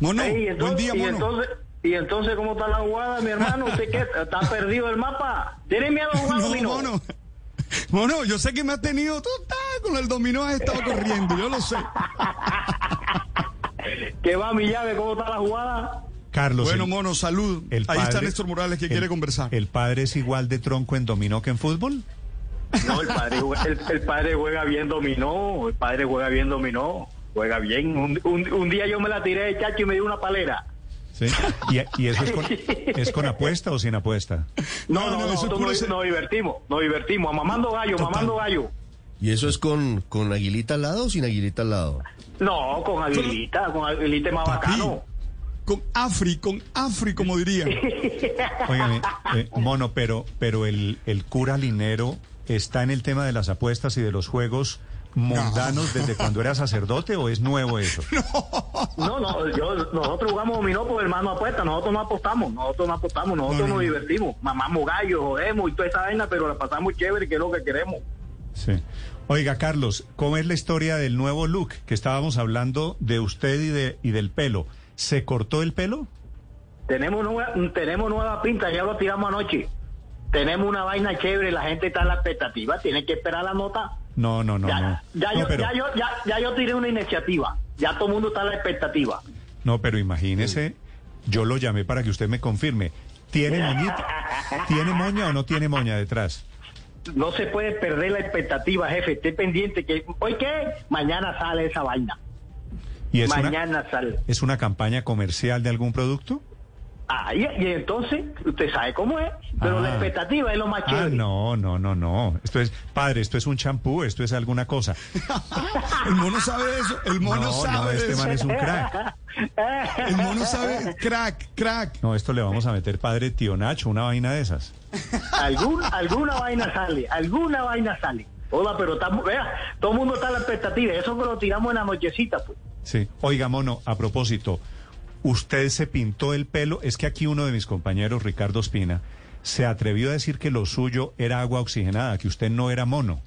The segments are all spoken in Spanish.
Mono, Ey, entonces- buen día, y mono. entonces, y entonces, ¿cómo está la jugada, mi hermano? ¿Usted qué? ¿Está perdido el mapa? ¿Tiene miedo a jugar No, dominó? mono. Mono, yo sé que me has tenido, tú estás con el dominó, has estado corriendo, yo lo sé. ¿Qué va, mi llave? ¿Cómo está la jugada? Carlos, Bueno, el- mono, salud. el Ahí está padre- Néstor Morales que el- quiere conversar. ¿El padre es igual de tronco en dominó que en fútbol? No, el padre, juega- el, el padre juega bien dominó, el padre juega bien dominó, juega bien. Un, un- un día yo me la tiré de chacho y me dio una palera. Sí. ¿Y, y eso es con, es con apuesta o sin apuesta? No, No, no, no, nosotros nos, ese- nos divertimos, nos divertimos, mamando gallo, Total. mamando gallo. ¿Y eso es con, con aguilita al lado o sin aguilita al lado? No, con Aguilita, con Aguilita más Papi. bacano. Con Afri, con Afri, como dirían. Óigame, eh, mono, pero, pero el, el cura linero está en el tema de las apuestas y de los juegos mundanos desde cuando era sacerdote o es nuevo eso? No, no, yo, nosotros jugamos dominó por hermano apuesta, nosotros no apostamos, nosotros no apostamos, nosotros No, no, nos no. divertimos, mamamos gallo, jodemos y toda esa vaina, pero la pasamos chévere, que es lo que queremos. Sí. Oiga, Carlos, ¿cómo es la historia del nuevo look que estábamos hablando de usted y, de, y del pelo? ¿Se cortó el pelo? Tenemos nueva, tenemos nueva pinta, ya lo tiramos anoche. Tenemos una vaina chévere, la gente está en la expectativa, tiene que esperar la nota. No, no, no, ya, no. ya No, yo, pero, ya, yo, ya, ya yo tiré una iniciativa, ya todo el mundo está en la expectativa. no, pero imagínese, yo lo llamé para que usted me confirme. ¿Tiene moñita? ¿Tiene moña o no tiene moña detrás? No se puede perder la expectativa, jefe, esté pendiente que, ¿hoy qué? Mañana sale esa vaina, ¿Y es una, mañana sale. es una campaña comercial de algún producto? Ah, y, y entonces, usted sabe cómo es, pero Ah. la expectativa es lo más Ah, chévere. no, no, no, no. Esto es, padre, esto es un champú, esto es alguna cosa. El mono sabe eso, el mono No, sabe no, este eso. man es un crack. El mono sabe, crack, crack. No, esto le vamos a meter, padre, tío Nacho, una vaina de esas. Algún, alguna vaina sale, alguna vaina sale. Hola, pero estamos, vea, todo el mundo está en la expectativa, eso que lo tiramos en la nochecita, pues. Sí. Oiga, mono, a propósito, usted se pintó el pelo. Es que aquí uno de mis compañeros, Ricardo Espina, se atrevió a decir que lo suyo era agua oxigenada, que usted no era mono.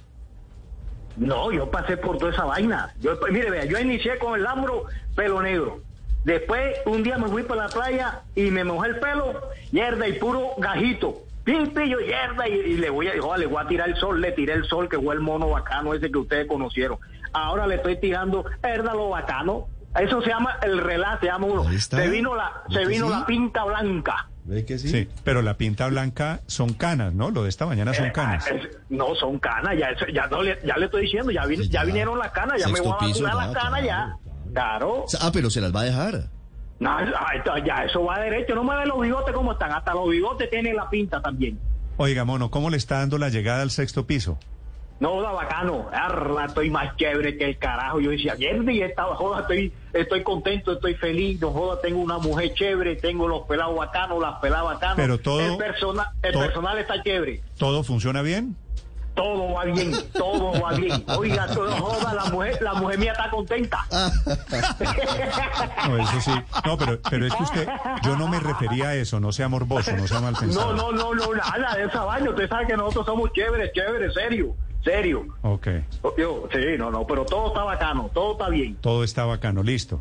No, yo pasé por toda esa vaina. Yo, mire, vea, yo inicié con el ambro, pelo negro. Después, un día me fui para la playa y me mojé el pelo, hierda y puro gajito. Pimpillo, hierda, y, y le voy a, le voy a tirar el sol, le tiré el sol, que fue el mono bacano ese que ustedes conocieron. Ahora le estoy tirando, herda lo bacano. Eso se llama el relato, se llama uno. Ahí está. Se vino la, se ¿Ve que vino sí? la pinta blanca. ¿Ve que sí? Sí. Pero la pinta blanca son canas, ¿no? Lo de esta mañana son Eh, canas. no, son canas, ya, eso- ya, no le, ya le estoy diciendo, ya, vin- Sí, ya ya. vinieron las canas, ya me voy a vacunar las canas ya. claro. Ah, pero se las va a dejar. No, ya eso va derecho, no me los bigotes como están, hasta los bigotes tienen la pinta también. Oiga, mono, ¿cómo le está dando la llegada al sexto piso? No, da bacano, arra, estoy más chévere que el carajo. Yo decía, y esta joda, estoy, estoy contento, estoy feliz, no joda, tengo una mujer chévere, tengo los pelados bacanos, las peladas bacanas. Pero todo- El, persona, el todo- personal está chévere. ¿Todo funciona bien? Todo va bien, todo va bien. Oiga, todo joda, la mujer, la mujer mía está contenta. No, eso sí. No, pero, pero es que usted, yo no me refería a eso, no sea morboso, no sea mal pensado. No, no, no, no, nada de esa vaina. Usted sabe que nosotros somos chéveres, chéveres, serio, serio. Ok, Yo, sí, no, no, pero todo está bacano, todo está bien. todo está bacano, listo.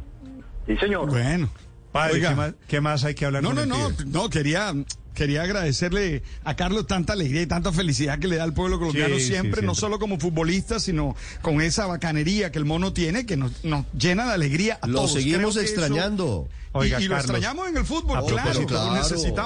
Sí, señor. Bueno. Padre, Oiga. ¿qué más, qué más hay que hablar No, con no, el no, no, quería, quería agradecerle a Carlos tanta alegría y tanta felicidad que le da al pueblo colombiano Sí, sí, siempre, no solo como futbolista, sino con esa bacanería que el mono tiene, que nos, nos llena de alegría a Lo todos. seguimos Creo que eso- extrañando. Y- lo extrañamos en el fútbol, a claro, lo Claro. necesitamos.